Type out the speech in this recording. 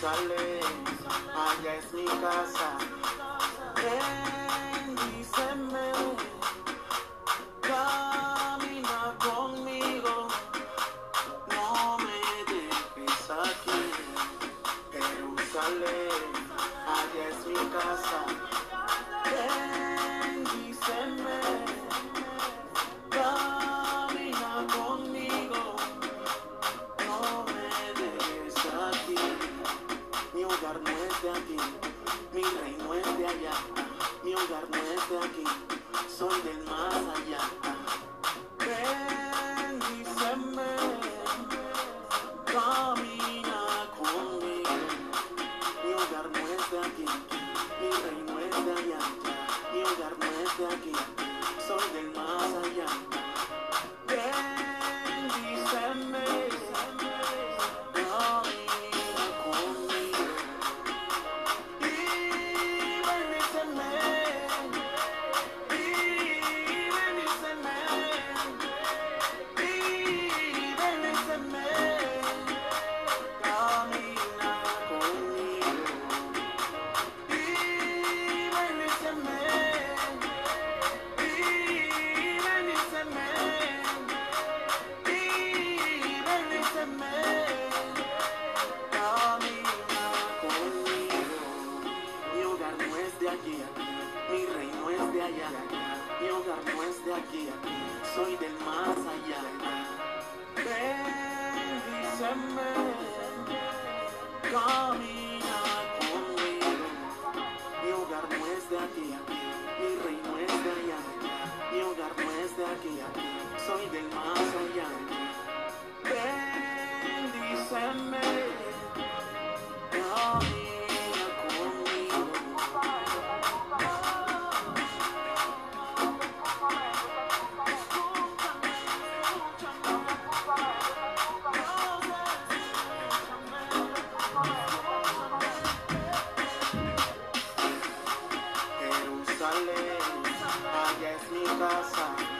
Jerusalem and I sneak Gaza. Then he said, "Man, camina conmigo, no me dejes aquí. Jerusalem, allá es mi casa. Ven y se me olvidarme de aquí, soy del más allá. de aquí, mi reino es de allá, mi hogar no es de aquí, soy del más allá. Bendíceme, camina conmigo, mi hogar no es de aquí, mi reino es de allá, mi hogar no es de aquí, soy del más allá. dança.